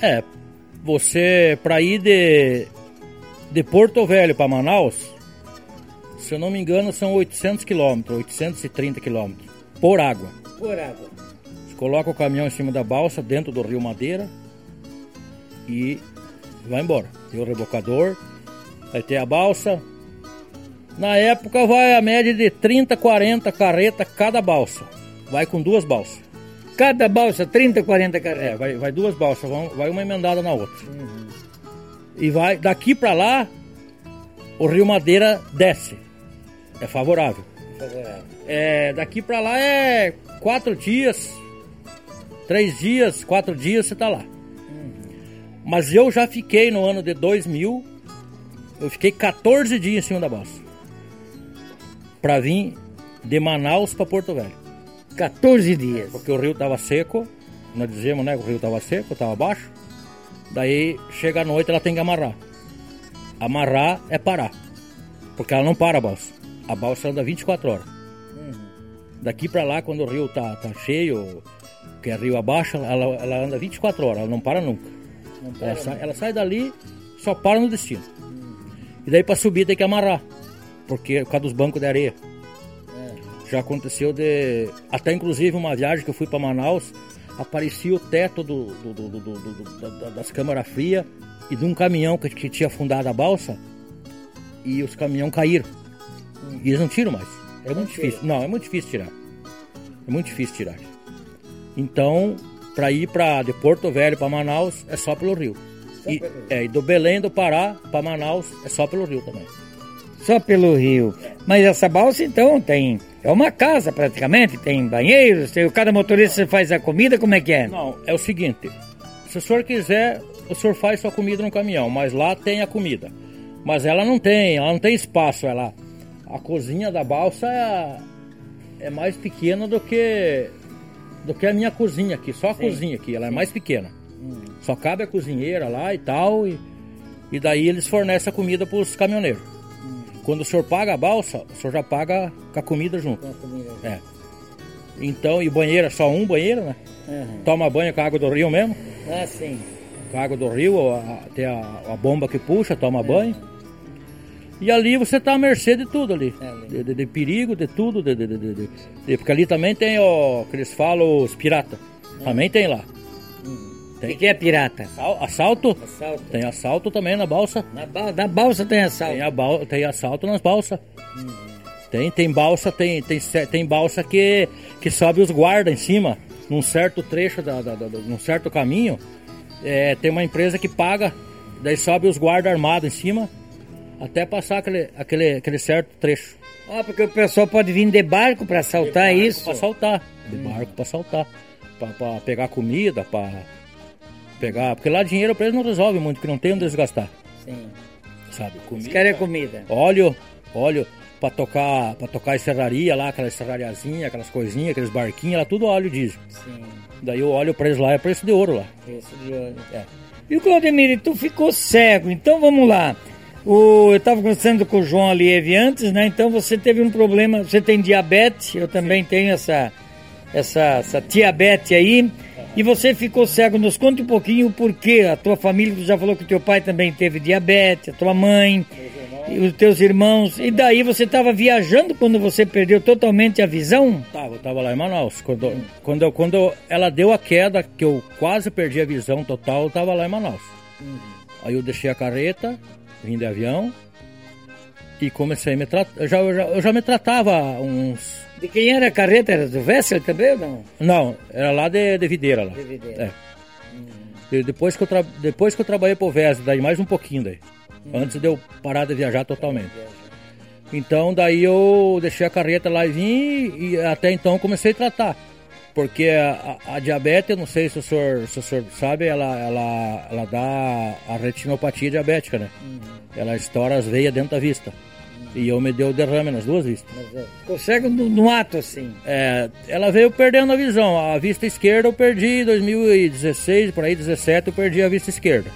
Speaker 3: É, você para ir de de Porto Velho para Manaus, se eu não me engano, são 800 quilômetros, 830 quilômetros por água.
Speaker 2: Por água.
Speaker 3: O caminhão em cima da balsa dentro do Rio Madeira e vai embora. Tem o rebocador, vai ter a balsa. Na época vai a média de 30, 40 carreta cada balsa. Vai com duas balsas.
Speaker 2: Cada balsa, 30, 40 carretas.
Speaker 3: É, vai, vai duas balsas, vai uma emendada na outra. E vai daqui para lá, o Rio Madeira desce. É favorável. É, daqui para lá é quatro dias, três dias, quatro dias você tá lá. Mas eu já fiquei no ano de 2000, eu fiquei 14 dias em cima da balsa. Pra vir de Manaus para Porto Velho.
Speaker 2: 14 dias.
Speaker 3: Porque o rio tava seco, nós dizemos, né? que O rio tava seco, tava baixo. Daí chega a noite ela tem que amarrar. Amarrar é parar. Porque ela não para a balsa. A balsa anda 24 horas. Daqui pra lá, quando o rio tá, tá cheio, que é rio abaixo, ela, ela anda 24 horas, ela não para nunca. ela, sai, ela sai dali, só para no destino. E daí pra subir tem que amarrar. Porque por causa dos bancos de areia. Já aconteceu de. Até inclusive uma viagem que eu fui para Manaus, aparecia o teto do, do- do- do- do- do- da- da- das câmaras frias e de um caminhão que, que tinha afundado a balsa e os caminhões caíram. E eles não tiram mais. É muito difícil. Não, é muito difícil tirar. É muito difícil tirar. Então, para ir para de Porto Velho para Manaus é só pelo rio. E, é, e do Belém do Pará para Manaus é só pelo rio também.
Speaker 2: Só pelo rio. Mas essa balsa, então, tem. É uma casa praticamente, tem banheiros, tem, cada motorista faz a comida, como é que é?
Speaker 3: Não, é o seguinte: se o senhor quiser, o senhor faz sua comida no caminhão, mas lá tem a comida. Mas ela não tem, ela não tem espaço, ela. A cozinha da balsa é, é mais pequena do que do que a minha cozinha aqui, só a cozinha aqui, ela é mais pequena. Só cabe a cozinheira lá e tal, e, e daí eles fornecem a comida para os caminhoneiros. Quando o senhor paga a balsa, o senhor já paga com a comida junto. É. Então, e banheiro é só um banheiro, né? Toma banho com a água do rio mesmo.
Speaker 2: Ah, sim.
Speaker 3: Com a água do rio, a- a- tem a, a bomba que puxa, toma banho. E ali você tá à mercê de tudo ali.
Speaker 2: ali.
Speaker 3: De, de- de perigo, de tudo. De, de- porque ali também tem o que eles falam, os piratas. Também tem lá.
Speaker 2: O que, é pirata?
Speaker 3: Assal- Assalto?
Speaker 2: Assalto.
Speaker 3: Tem assalto também na balsa.
Speaker 2: Na, ba- na balsa tem assalto.
Speaker 3: Tem, a bal- tem assalto nas balsas. Tem, tem balsa, tem, tem, tem balsa que, que sobe os guardas em cima, num certo trecho, da, da- da- num certo caminho. É, tem uma empresa que paga, daí sobe os guardas armados em cima, até passar aquele, aquele, aquele certo trecho.
Speaker 2: Ah, porque o pessoal pode vir de barco para assaltar isso.
Speaker 3: Pra saltar, de barco pra saltar. Pra, pra pegar comida, pra pegar. Porque lá dinheiro pra eles não resolve muito, que não tem onde eles gastar.
Speaker 2: Sim.
Speaker 3: Sabe?
Speaker 2: Caras é comida.
Speaker 3: óleo, óleo para tocar, para tocar serraria lá, aquelas serrariazinhas, aquelas coisinhas, aqueles barquinhos, lá tudo óleo diesel.
Speaker 2: Sim.
Speaker 3: Daí o óleo preço lá é preço de ouro lá.
Speaker 2: Preço de ouro.
Speaker 3: É.
Speaker 2: E o Claudemir, tu ficou cego, então vamos lá. O, eu estava conversando com o João Alieve antes, né? Então você teve um problema, você tem diabetes, eu também tenho essa, essa, essa diabetes aí. E você ficou cego, nos conta um pouquinho o porquê. A tua família, tu já falou que o teu pai também teve diabetes, a tua mãe, os teus irmãos. E daí você estava viajando quando você perdeu totalmente a visão?
Speaker 3: Tava, eu tava lá em Manaus. Quando, quando, quando ela deu a queda, que eu quase perdi a visão total, eu tava lá em Manaus. Aí eu deixei a carreta, vim de avião e comecei a me tratar. Eu já, eu, já, eu já me tratava uns.
Speaker 2: De quem era a carreta? Era do Vessel também ou não?
Speaker 3: Não, era lá de, de Videira lá.
Speaker 2: De Videira.
Speaker 3: É. E depois que eu, tra... depois que eu trabalhei pro VES, daí mais um pouquinho daí. Antes de eu parar de viajar totalmente. Então daí eu deixei a carreta lá e vim e até então comecei a tratar. Porque a, a- a diabetes, eu não sei se o senhor, se o senhor sabe, ela, ela, ela dá a retinopatia diabética, né? Ela estoura as veias dentro da vista. E eu me deu derrame nas duas vistas.
Speaker 2: Mas, é, cego no, no ato, assim.
Speaker 3: É, ela veio perdendo a visão. A vista esquerda eu perdi em 2016, por aí 17 eu perdi a vista esquerda.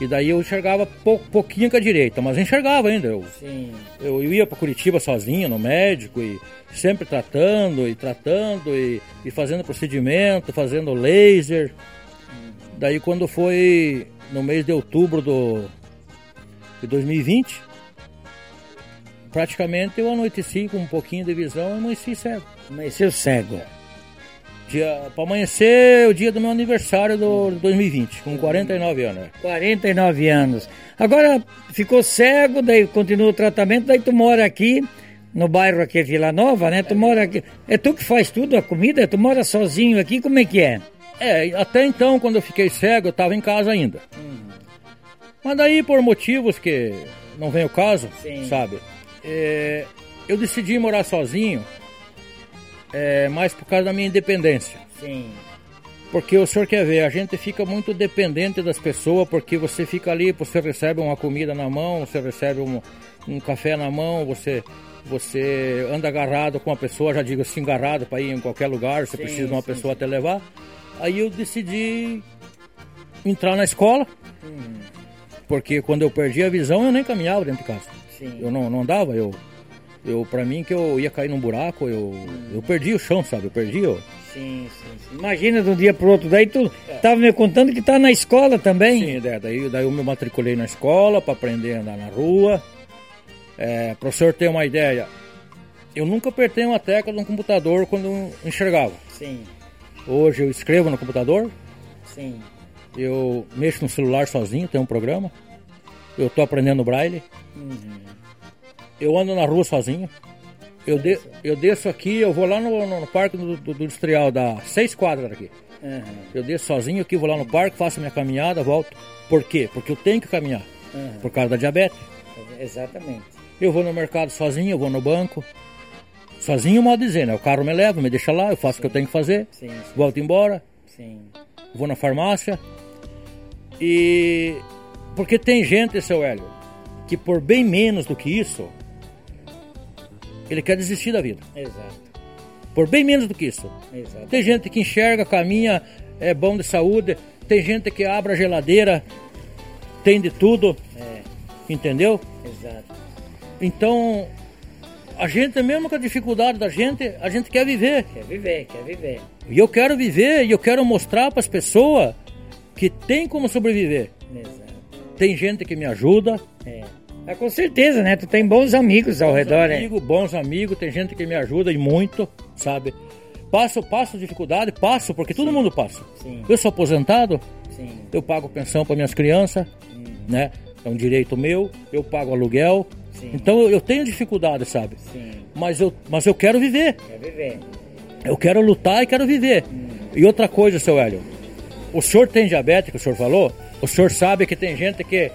Speaker 3: E daí eu enxergava pou, pouquinho com a direita, mas enxergava ainda. Eu,
Speaker 2: Sim.
Speaker 3: eu, eu ia para Curitiba sozinho no médico e sempre tratando e tratando e, e fazendo procedimento, fazendo laser. Daí quando foi no mês de outubro do, de 2020, praticamente eu anoiteci com um pouquinho de visão e amanheci cego.
Speaker 2: Amanheceu cego.
Speaker 3: Dia, para amanhecer o dia do meu aniversário do 2020, com 49 anos. né?
Speaker 2: 49 anos. Agora ficou cego, daí continua o tratamento, daí tu mora aqui no bairro aqui Vila Nova, né? Tu mora aqui. É tu que faz tudo a comida? Tu mora sozinho aqui? Como é que é?
Speaker 3: É, até então, quando eu fiquei cego, eu estava em casa ainda. Mas daí, por motivos que não vem o caso,
Speaker 2: Sim.
Speaker 3: sabe? é, eu decidi morar sozinho, é, mais por causa da minha independência.
Speaker 2: Sim.
Speaker 3: Porque o senhor quer ver, a gente fica muito dependente das pessoas, porque você fica ali, você recebe uma comida na mão, você recebe um, um café na mão, você, você anda agarrado com a pessoa, já digo assim, agarrado para ir em qualquer lugar, você
Speaker 2: Sim,
Speaker 3: precisa de uma
Speaker 2: sim,
Speaker 3: pessoa até levar. Aí eu decidi entrar na escola, porque quando eu perdi a visão eu nem caminhava dentro de casa.
Speaker 2: Sim.
Speaker 3: Eu não, não andava, eu, eu para mim que eu ia cair num buraco, eu, eu perdi o chão, sabe? Eu perdi, eu,
Speaker 2: Sim, sim, sim. Imagina de um dia pro outro. Daí tu tava me contando que tá na escola também.
Speaker 3: Sim, daí, daí, daí eu me matriculei na escola para aprender a andar na rua. É, para o senhor ter uma ideia, eu nunca apertei uma tecla um computador quando enxergava.
Speaker 2: Sim,
Speaker 3: Hoje eu escrevo no computador,
Speaker 2: sim.
Speaker 3: eu mexo no celular sozinho, tem um programa. Eu tô aprendendo braille. Eu ando na rua sozinho. Eu, de- eu desço aqui, eu vou lá no, no- parque do, do- do industrial, dá seis quadras daqui.
Speaker 2: Aham,
Speaker 3: Eu desço sozinho aqui, vou lá no parque, faço minha caminhada, volto. Por quê? Porque eu tenho que caminhar.
Speaker 2: Aham.
Speaker 3: Por causa da diabetes.
Speaker 2: Exatamente.
Speaker 3: Eu vou no mercado sozinho, eu vou no banco. Sozinho, modo de dizer, né? O carro me leva, me deixa lá, eu faço o que eu tenho que fazer.
Speaker 2: Sim, sim.
Speaker 3: Volto embora,
Speaker 2: Sim.
Speaker 3: vou na farmácia. E. Porque tem gente, seu Hélio, que por bem menos do que isso, ele quer desistir da vida.
Speaker 2: Exato.
Speaker 3: Por bem menos do que isso.
Speaker 2: Exato.
Speaker 3: Tem gente que enxerga, caminha, é bom de saúde. Tem gente que abre a geladeira, tem de tudo,
Speaker 2: É,
Speaker 3: entendeu?
Speaker 2: exato.
Speaker 3: Então, a gente, mesmo com a dificuldade da gente, a gente quer viver.
Speaker 2: Quer viver, quer viver.
Speaker 3: E eu quero viver e eu quero mostrar para as pessoas que tem como sobreviver.
Speaker 2: Exato.
Speaker 3: Tem gente que me ajuda,
Speaker 2: É. Ah, com certeza, né? Tu tem bons amigos ao redor, né?
Speaker 3: amigos, bons amigos, tem gente que me ajuda e muito, sabe? Passo, passo dificuldade, passo, porque todo mundo passa.
Speaker 2: Sim.
Speaker 3: Eu sou aposentado,
Speaker 2: Sim.
Speaker 3: eu pago pensão para minhas crianças, né? É um direito meu, eu pago aluguel.
Speaker 2: Sim.
Speaker 3: Então eu, eu tenho dificuldade, sabe?
Speaker 2: Sim.
Speaker 3: Mas eu, mas eu quero viver.
Speaker 2: Quer viver.
Speaker 3: Eu quero lutar e quero viver. E outra coisa, seu Hélio, o senhor tem diabetes, que o senhor falou? O senhor sabe que tem gente que,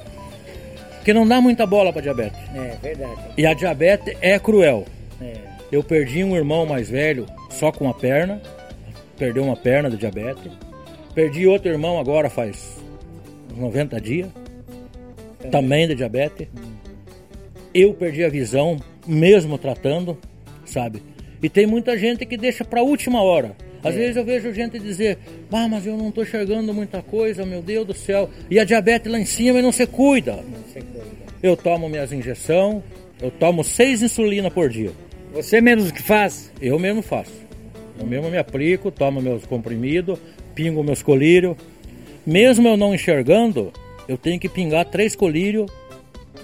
Speaker 3: que não dá muita bola para diabetes.
Speaker 2: É verdade.
Speaker 3: E a diabetes é cruel.
Speaker 2: É.
Speaker 3: Eu perdi um irmão mais velho só com uma perna, perdeu uma perna de diabetes. Perdi outro irmão agora faz uns 90 dias, também de diabetes. Eu perdi a visão, mesmo tratando, sabe? E tem muita gente que deixa para última hora. Às vezes eu vejo gente dizer, ah, mas eu não estou enxergando muita coisa, meu Deus do céu. E a diabetes lá em cima e não se cuida.
Speaker 2: Não sei coisa.
Speaker 3: Eu tomo minhas injeções, eu tomo seis insulina por dia.
Speaker 2: Você mesmo que faz?
Speaker 3: Eu mesmo faço. Eu mesmo me aplico, tomo meus comprimidos, pingo meus colírios. Mesmo eu não enxergando, eu tenho que pingar três colírios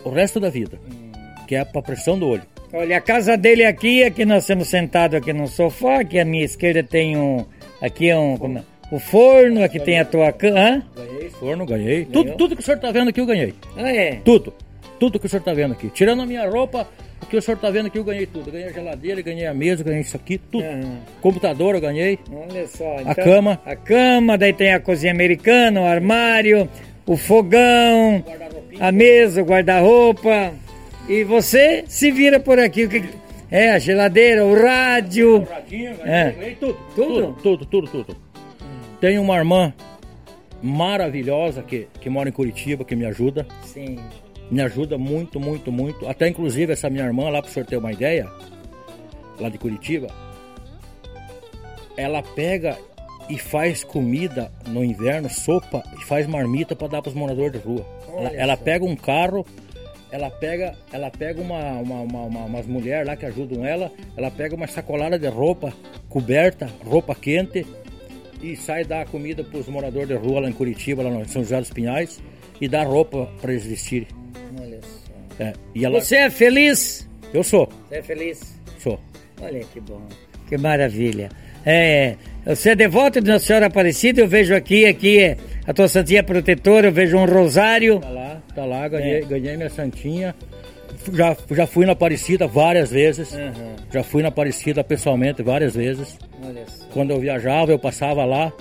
Speaker 3: o resto da vida. Que é para pressão do olho.
Speaker 2: Olha, a casa dele aqui, aqui nós estamos sentados aqui no sofá, aqui à minha esquerda tem um. Aqui é um. como é? O forno, aqui tem a tua cama.
Speaker 3: Ganhei forno, ganhei. Tudo, tudo que o senhor está vendo aqui eu ganhei.
Speaker 2: Ah, é?
Speaker 3: Tudo. Tudo que o senhor está vendo aqui. Tirando a minha roupa, o que o senhor está vendo aqui eu ganhei tudo. Ganhei a geladeira, ganhei a mesa, ganhei isso aqui, tudo.
Speaker 2: Aham.
Speaker 3: Computador eu ganhei.
Speaker 2: Olha só.
Speaker 3: A cama.
Speaker 2: A cama, daí tem a cozinha americana, o armário, o fogão, a mesa, o guarda-roupa. E você se vira por aqui. o que- É, a geladeira, o rádio. É.
Speaker 3: ganhei tudo.
Speaker 2: Tudo?
Speaker 3: Tudo, tudo, tudo, tudo. Tenho uma irmã maravilhosa que, que mora em Curitiba, que me ajuda.
Speaker 2: Sim.
Speaker 3: Me ajuda muito, muito, muito. Até inclusive essa minha irmã, lá para o senhor ter uma ideia, lá de Curitiba, ela pega e faz comida no inverno, sopa, e faz marmita para dar para os moradores de rua. Ela, ela pega um carro, ela pega, ela pega uma, uma, uma, uma umas mulheres lá que ajudam ela, ela pega uma sacolada de roupa coberta, roupa quente, e sai dar comida para os moradores de rua lá em Curitiba, lá no São José dos Pinhais, e dá roupa para eles vestirem.
Speaker 2: Olha só.
Speaker 3: É, e ela,
Speaker 2: Você é feliz?
Speaker 3: eu sou,
Speaker 2: Você é feliz?
Speaker 3: sou.
Speaker 2: Olha que bom. Que maravilha. É, você é devoto de Nossa Senhora Aparecida, eu vejo aqui, aqui é a tua santinha protetora, eu vejo um rosário.
Speaker 3: Tá lá, tá lá, ganhei,
Speaker 2: É.
Speaker 3: ganhei minha santinha. Já, já fui na Aparecida várias vezes.
Speaker 2: Aham.
Speaker 3: Já fui na Aparecida pessoalmente várias vezes. Quando eu viajava, eu passava lá,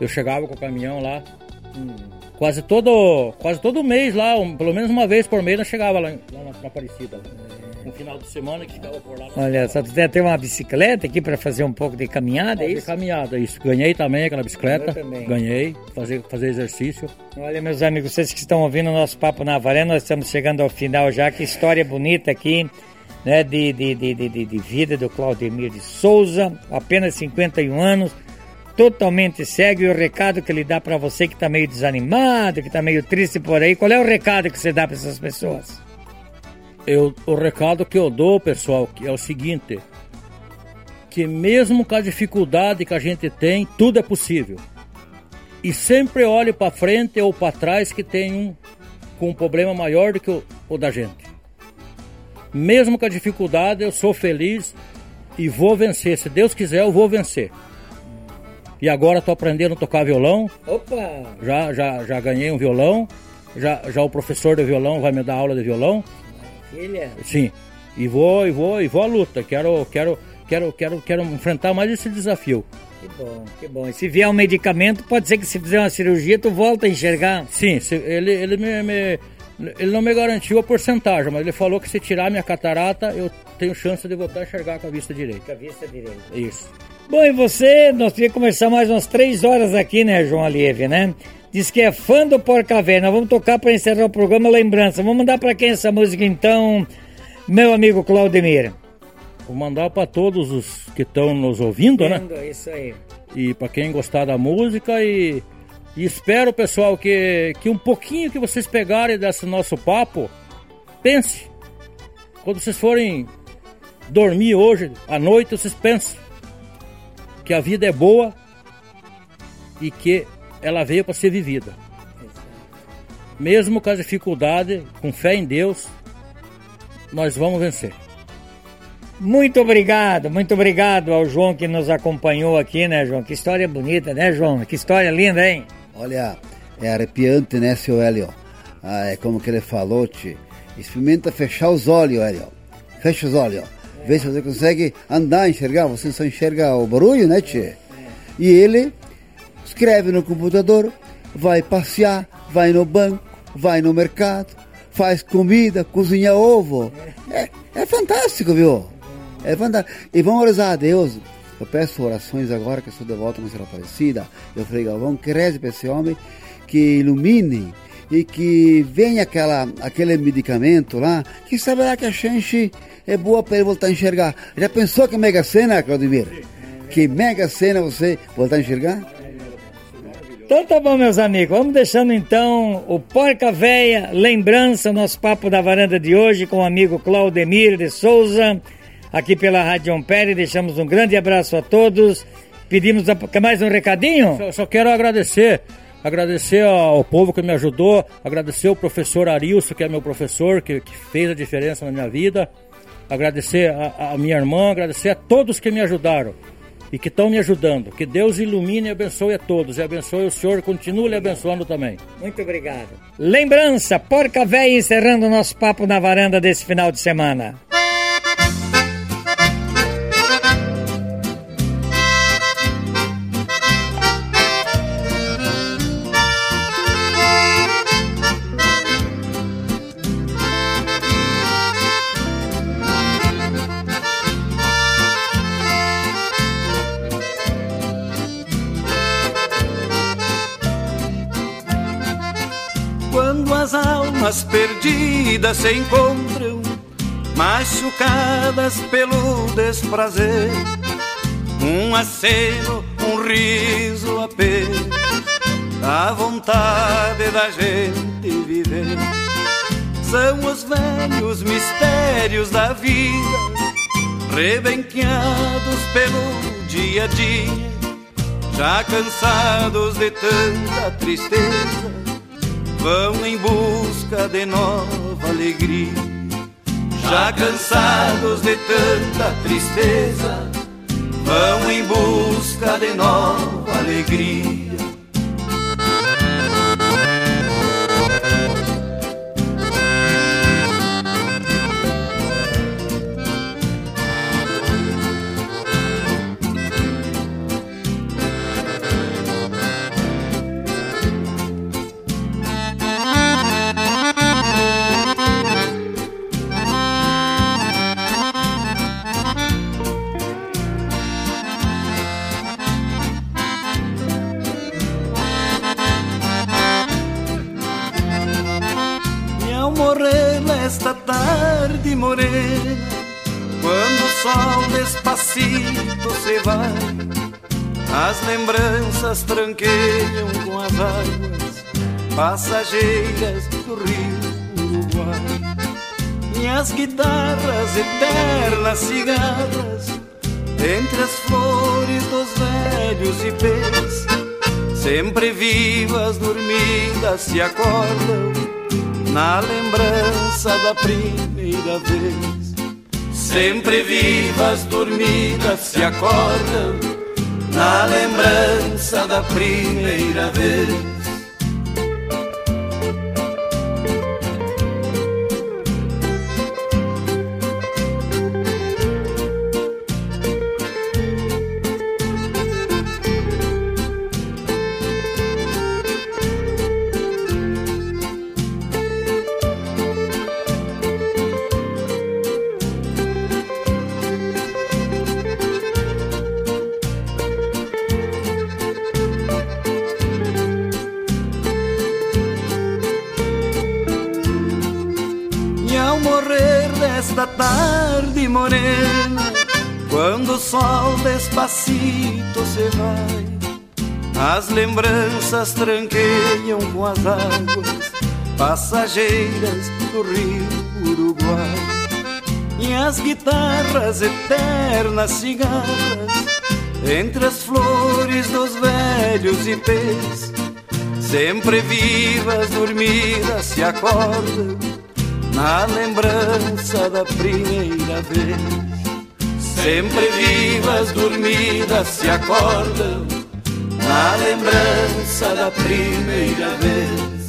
Speaker 3: eu chegava com o caminhão lá. Quase todo, quase todo mês lá, um- pelo menos uma vez por mês, eu chegava lá, lá na, na Aparecida. lá. Um final de semana que ficava por lá.
Speaker 2: Olha só, tu tem até uma bicicleta aqui para fazer um pouco de caminhada, é isso?
Speaker 3: caminhada, isso. Ganhei também aquela bicicleta.
Speaker 2: Também.
Speaker 3: Ganhei, fazer, fazer exercício.
Speaker 2: Olha, meus amigos, vocês que estão ouvindo o nosso Papo na Varé, nós estamos chegando ao final já. Que história bonita aqui, né, de, de, de, de, de- de vida do Claudemir de Souza, apenas 51 anos, totalmente cego. E o recado que ele dá para você que está meio desanimado, que está meio triste por aí, qual é o recado que você dá para essas pessoas?
Speaker 3: Eu, o recado que eu dou, pessoal, que é o seguinte: que mesmo com a dificuldade que a gente tem, tudo é possível. E sempre olhe para frente ou para trás que tem um com um problema maior do que o, o da gente. Mesmo com a dificuldade, eu sou feliz e vou vencer. Se Deus quiser, eu vou vencer. E agora estou aprendendo a tocar violão.
Speaker 2: Opa!
Speaker 3: Já, já, já ganhei um violão. Já, já o professor de violão vai me dar aula de violão.
Speaker 2: Filha,
Speaker 3: Sim. E vou, e vou, e vou à luta. Quero, quero, quero, quero, quero enfrentar mais esse desafio.
Speaker 2: que bom, que bom. E se vier um medicamento, pode ser que se fizer uma cirurgia, tu volta a enxergar.
Speaker 3: Sim, se- ele, ele me, me- ele não me garantiu a porcentagem, mas ele falou que se tirar minha catarata, eu tenho chance de voltar a enxergar com a vista direita.
Speaker 2: Com a vista direita.
Speaker 3: Isso.
Speaker 2: Bom, e você, nós teríamos que conversar mais umas três horas aqui, né, João Alieve, né? Diz que é fã do Porca Véia. Nós vamos tocar para encerrar o programa Lembrança. Vamos mandar para quem essa música então, meu amigo Claudemir?
Speaker 3: Vou mandar para todos os que estão nos ouvindo, né?
Speaker 2: Lindo, Isso aí.
Speaker 3: E para quem gostar da música e, e espero, pessoal, que, que um pouquinho que vocês pegarem desse nosso papo, pense. Quando vocês forem dormir hoje, à noite, vocês pensem que a vida é boa e que ela veio para ser vivida. Mesmo com as dificuldades, com fé em Deus, nós vamos vencer.
Speaker 2: Muito obrigado, muito obrigado ao João que nos acompanhou aqui, né, João? Que história bonita, né, João? Que história linda, hein?
Speaker 4: Olha, é arrepiante, né, seu Hélio? Ah, é como que ele falou, te. Experimenta fechar os olhos, Hélio. Fecha os olhos. Vê se você consegue andar, enxergar. Você só enxerga o barulho, né, tchê? E ele escreve no computador, vai passear, vai no banco, vai no mercado, faz comida, cozinha ovo. É, é fantástico, viu? É fantástico. E vamos rezar a Deus. Eu peço orações agora que eu sou devoto na Senhora Aparecida. Eu falei, Galvão, que reze para esse homem que ilumine e que venha aquela, aquele medicamento lá, que saberá que a chance é boa para ele voltar a enxergar. Já pensou que mega cena, Claudemir? Que mega cena você voltar a enxergar?
Speaker 2: Então tá bom, meus amigos. Vamos deixando então o Porca Véia, lembrança, nosso papo da varanda de hoje com o amigo Claudemir de Souza, aqui pela Rádio Ampere. Deixamos um grande abraço a todos. Pedimos a... quer mais um recadinho?
Speaker 3: Só, só quero agradecer, agradecer ao povo que me ajudou, agradecer ao professor Arilson, que é meu professor, que, que fez a diferença na minha vida, agradecer a, a minha irmã, agradecer a todos que me ajudaram e que estão me ajudando. Que Deus ilumine e abençoe a todos e abençoe o Senhor, continue lhe abençoando também.
Speaker 2: Muito obrigado. Lembrança, Porca Véia encerrando o nosso papo na varanda desse final de semana.
Speaker 5: Almas perdidas se encontram, machucadas pelo desprazer, um aceno, um riso apenas, a vontade da gente viver. São os velhos mistérios da vida, rebenqueados pelo dia a dia, já cansados de tanta tristeza, vão em busca de nova alegria. Já cansados de tanta tristeza, vão em busca de nova alegria. Passageiras do rio Uruguai. Minhas guitarras eternas cigarras, entre as flores dos velhos ipês, sempre vivas, dormidas, se acordam na lembrança da primeira vez. Sempre vivas, dormidas, se acordam na lembrança da primeira vez. Morena, quando o sol despacito se vai, as lembranças tranqueiam com as águas passageiras do rio Uruguai. E as guitarras eternas cigarras, entre as flores dos velhos ipês, sempre vivas, dormidas, se acordam na lembrança da primeira vez. Sempre vivas, dormidas, se acordam na lembrança da primeira vez.